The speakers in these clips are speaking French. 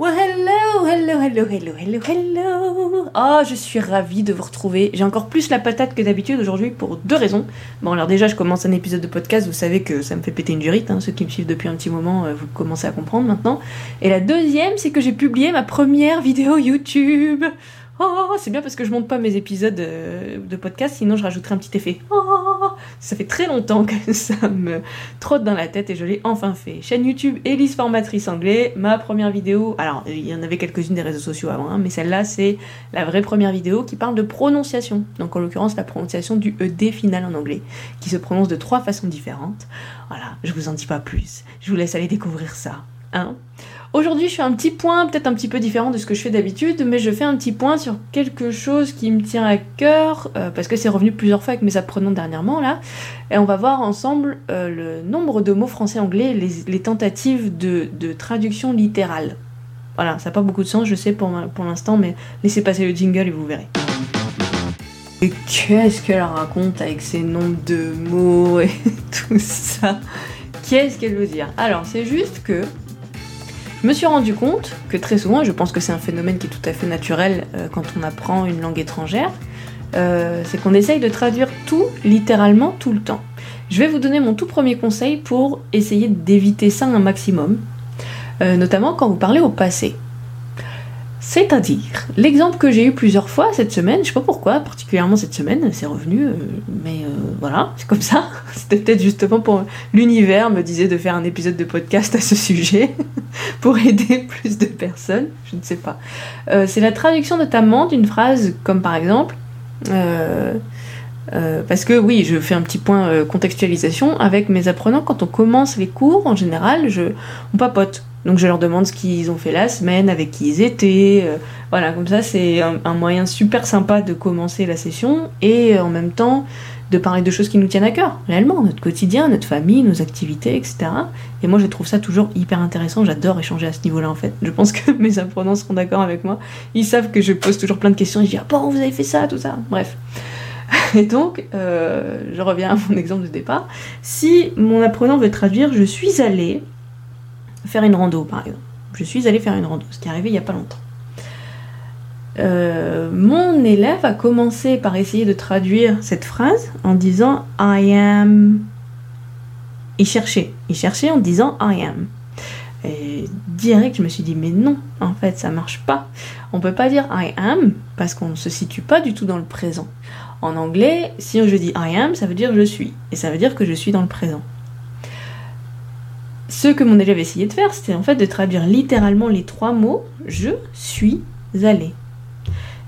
Well, hello, hello, hello, hello, hello, hello. Oh, je suis ravie de vous retrouver. J'ai encore plus la patate que d'habitude aujourd'hui pour deux raisons. Bon, alors déjà, je commence un épisode de podcast. Vous savez que ça me fait péter une durite. Hein. Ceux qui me suivent depuis un petit moment, euh, vous commencez à comprendre maintenant. Et la deuxième, c'est que j'ai publié ma première vidéo YouTube. Oh, c'est bien parce que je monte pas mes épisodes euh, de podcast, sinon je rajouterai un petit effet. Oh, ça fait très longtemps que ça me trotte dans la tête et je l'ai enfin fait. Chaîne YouTube Elise Formatrice Anglais, ma première vidéo. Alors, il y en avait quelques-unes des réseaux sociaux avant, hein, mais celle-là, c'est la vraie première vidéo qui parle de prononciation. Donc, en l'occurrence, la prononciation du ED final en anglais, qui se prononce de trois façons différentes. Voilà, je vous en dis pas plus. Je vous laisse aller découvrir ça. Hein Aujourd'hui, je fais un petit point, peut-être un petit peu différent de ce que je fais d'habitude, mais je fais un petit point sur quelque chose qui me tient à cœur, euh, parce que c'est revenu plusieurs fois avec mes apprenants dernièrement, là. Et on va voir ensemble euh, le nombre de mots français-anglais, les, tentatives de, traduction littérale. Voilà, ça n'a pas beaucoup de sens, je sais pour, pour l'instant, mais laissez passer le jingle et vous verrez. Et qu'est-ce qu'elle raconte avec ces nombres de mots et tout ça? Qu'est-ce qu'elle veut dire? Alors, c'est juste que je me suis rendu compte que très souvent, je pense que c'est un phénomène qui est tout à fait naturel euh, quand on apprend une langue étrangère, euh, c'est qu'on essaye de traduire tout littéralement tout le temps. Je vais vous donner mon tout premier conseil pour essayer d'éviter ça un maximum, euh, notamment quand vous parlez au passé. C'est-à-dire, l'exemple que j'ai eu plusieurs fois cette semaine, je sais pas pourquoi, particulièrement cette semaine, c'est revenu, mais voilà, c'est comme ça. C'était peut-être justement pour l'univers me disait de faire un épisode de podcast à ce sujet, pour aider plus de personnes, je ne sais pas. Euh, c'est la traduction notamment d'une phrase comme par exemple, parce que oui, je fais un petit point contextualisation avec mes apprenants. Quand on commence les cours, en général, je, on papote. Donc je leur demande ce qu'ils ont fait la semaine, avec qui ils étaient. Euh, voilà, comme ça c'est un, moyen super sympa de commencer la session et euh, en même temps de parler de choses qui nous tiennent à cœur, réellement, notre quotidien, notre famille, nos activités, etc. Et moi je trouve ça toujours hyper intéressant, j'adore échanger à ce niveau-là en fait. Je pense que mes apprenants seront d'accord avec moi. Ils savent que je pose toujours plein de questions, et je dis ah bon vous avez fait ça, tout ça? Bref. Et donc, euh, je reviens à mon exemple de départ. Si mon apprenant veut traduire je suis allée faire une rando, par exemple. Je suis allée faire une rando, ce qui est arrivé il n'y a pas longtemps. Euh, mon élève a commencé par essayer de traduire cette phrase en disant I am. Il cherchait, il cherchait en disant I am. Et direct, je me suis dit, mais non, en fait, ça marche pas. On peut pas dire I am parce qu'on ne se situe pas du tout dans le présent. En anglais, si je dis I am, ça veut dire je suis. Et ça veut dire que je suis dans le présent ce que mon élève essayait de faire, c'était en fait de traduire littéralement les trois mots je suis allé.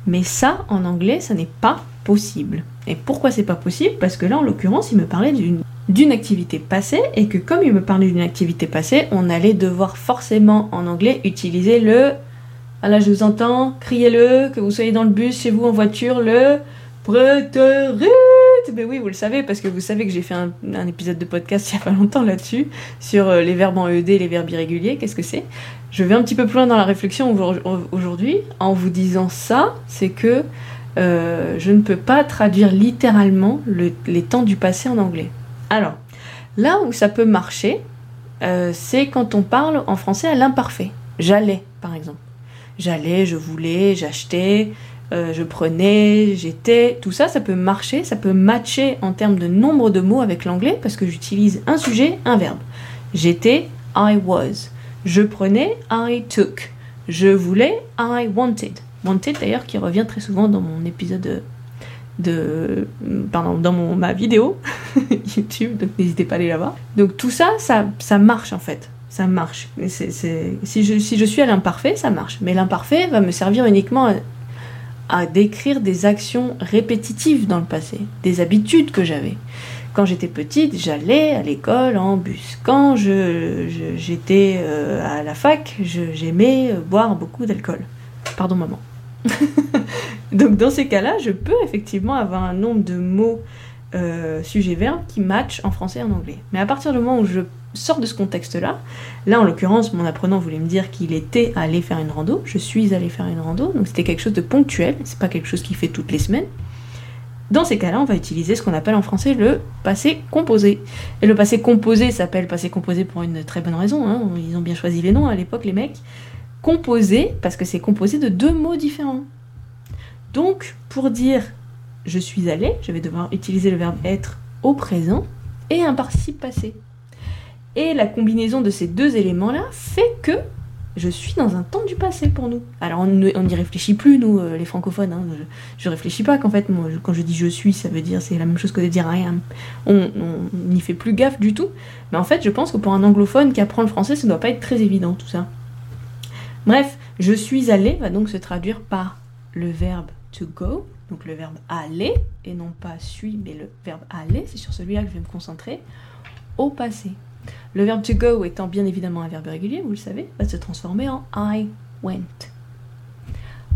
Mais ça, en anglais, ça n'est pas possible. Et pourquoi c'est pas possible? Parce que là, en l'occurrence, il me parlait d'une activité passée et que comme il me parlait d'une activité passée, on allait devoir forcément en anglais utiliser le ah là je vous entends, criez-le, que vous soyez dans le bus, chez vous en voiture, le prêterie mais oui, vous le savez, parce que vous savez que j'ai fait un, épisode de podcast il y a pas longtemps là-dessus, sur euh, les verbes en ED les verbes irréguliers, qu'est-ce que c'est? Je vais un petit peu plus loin dans la réflexion aujourd'hui, en vous disant ça, c'est que euh, je ne peux pas traduire littéralement les temps du passé en anglais. Alors, là où ça peut marcher, euh, c'est quand on parle en français à l'imparfait. J'allais, par exemple. J'allais, je voulais, j'achetais, euh, je prenais, j'étais, tout ça, ça peut marcher, ça peut matcher en termes de nombre de mots avec l'anglais parce que j'utilise un sujet, un verbe. J'étais, I was. Je prenais, I took. Je voulais, I wanted. Wanted d'ailleurs qui revient très souvent dans mon épisode de, pardon, dans mon, ma vidéo YouTube, donc n'hésitez pas à aller là-bas. Donc tout ça, ça, ça marche en fait ça marche. Si, je, si je suis à l'imparfait, ça marche. Mais l'imparfait va me servir uniquement à décrire des actions répétitives dans le passé, des habitudes que j'avais. Quand j'étais petite, j'allais à l'école en bus. Quand j'étais je, euh, à la fac, j'aimais boire beaucoup d'alcool. Pardon maman. Donc dans ces cas-là, je peux effectivement avoir un nombre de mots euh, sujet-verbe qui matchent en français et en anglais. Mais à partir du moment où je sors de ce contexte-là. Là, en l'occurrence, mon apprenant voulait me dire qu'il était allé faire une rando. Je suis allé faire une rando, donc c'était quelque chose de ponctuel. C'est pas quelque chose qui fait toutes les semaines. Dans ces cas-là, on va utiliser ce qu'on appelle en français le passé composé. Et le passé composé s'appelle passé composé pour une très bonne raison. Hein. Ils ont bien choisi les noms à l'époque, les mecs. composé parce que c'est composé de deux mots différents. Donc, pour dire je suis allé, je vais devoir utiliser le verbe être au présent et un participe passé. Et la combinaison de ces deux éléments-là fait que je suis dans un temps du passé pour nous. Alors on n'y réfléchit plus, nous, euh, les francophones. Hein. Je, réfléchis pas qu'en fait, quand je dis je suis, ça veut dire c'est la même chose que de dire am. On n'y fait plus gaffe du tout. Mais en fait, je pense que pour un anglophone qui apprend le français, ça ne doit pas être très évident tout ça. Bref, je suis allé va donc se traduire par le verbe to go, donc le verbe aller, et non pas suis, mais le verbe aller, c'est sur celui-là que je vais me concentrer, au passé. Le verbe to go étant bien évidemment un verbe régulier, vous le savez, va se transformer en I went.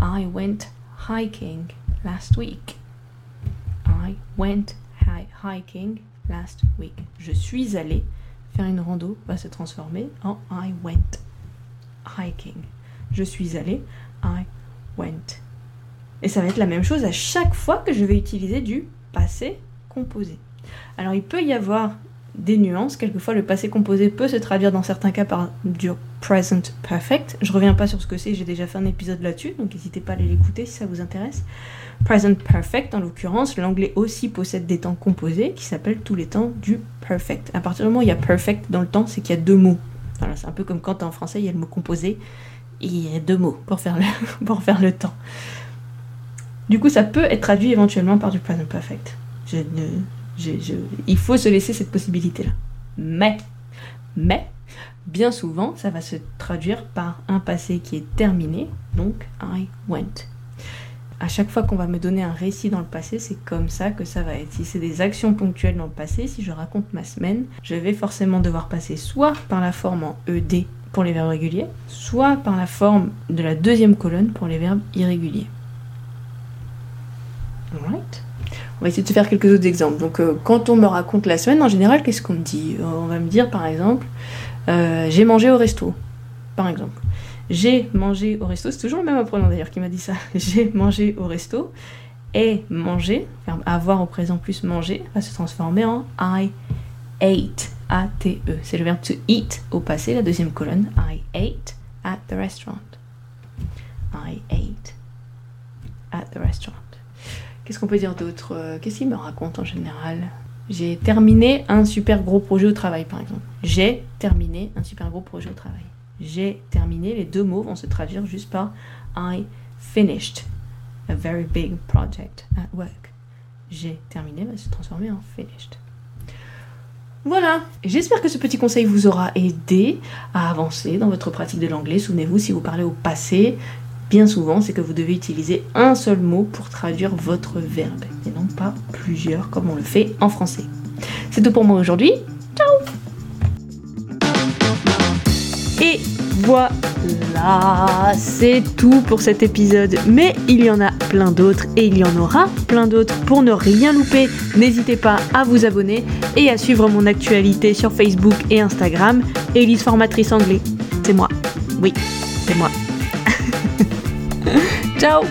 I went hiking last week. I went hiking last week. Je suis allé faire une rando va se transformer en I went hiking. Je suis allé, I went. Et ça va être la même chose à chaque fois que je vais utiliser du passé composé. Alors il peut y avoir des nuances. Quelquefois, le passé composé peut se traduire dans certains cas par du present perfect. Je reviens pas sur ce que c'est, j'ai déjà fait un épisode là-dessus, donc n'hésitez pas à aller l'écouter si ça vous intéresse. Present perfect, en l'occurrence, l'anglais aussi possède des temps composés qui s'appellent tous les temps du perfect. À partir du moment où il y a perfect dans le temps, c'est qu'il y a deux mots. Voilà, c'est un peu comme quand en français il y a le mot composé et il y a deux mots pour faire le, pour faire le temps. Du coup, ça peut être traduit éventuellement par du present perfect. Je ne il faut se laisser cette possibilité-là. Mais, mais, bien souvent, ça va se traduire par un passé qui est terminé, donc I went. À chaque fois qu'on va me donner un récit dans le passé, c'est comme ça que ça va être. Si c'est des actions ponctuelles dans le passé, si je raconte ma semaine, je vais forcément devoir passer soit par la forme en ED pour les verbes réguliers, soit par la forme de la deuxième colonne pour les verbes irréguliers. Alright? On va essayer de faire quelques autres exemples. Donc, euh, quand on me raconte la semaine, en général, qu'est-ce qu'on me dit? Euh, On va me dire, par exemple, euh, j'ai mangé au resto, par exemple. J'ai mangé au resto, c'est toujours le même apprenant d'ailleurs qui m'a dit ça. j'ai mangé au resto. Et manger, avoir au présent plus manger, va se transformer en I ate. A-T-E. C'est le verbe to eat au passé, la deuxième colonne. I ate at the restaurant. I ate at the restaurant. Qu'est-ce qu'on peut dire d'autre euh, Qu'est-ce qu'il me raconte en général? J'ai terminé un super gros projet au travail, par exemple. J'ai terminé un super gros projet au travail. J'ai terminé, les deux mots vont se traduire juste par I finished a very big project at work. J'ai terminé va se transformer en finished. Voilà, j'espère que ce petit conseil vous aura aidé à avancer dans votre pratique de l'anglais. Souvenez-vous, si vous parlez au passé, bien souvent, c'est que vous devez utiliser un seul mot pour traduire votre verbe, et non pas plusieurs comme on le fait en français. C'est tout pour moi aujourd'hui. Ciao Et voilà, c'est tout pour cet épisode. Mais il y en a plein d'autres et il y en aura plein d'autres. Pour ne rien louper, n'hésitez pas à vous abonner et à suivre mon actualité sur Facebook et Instagram. Elise Formatrice Anglais, c'est moi. Oui, c'est moi. Ciao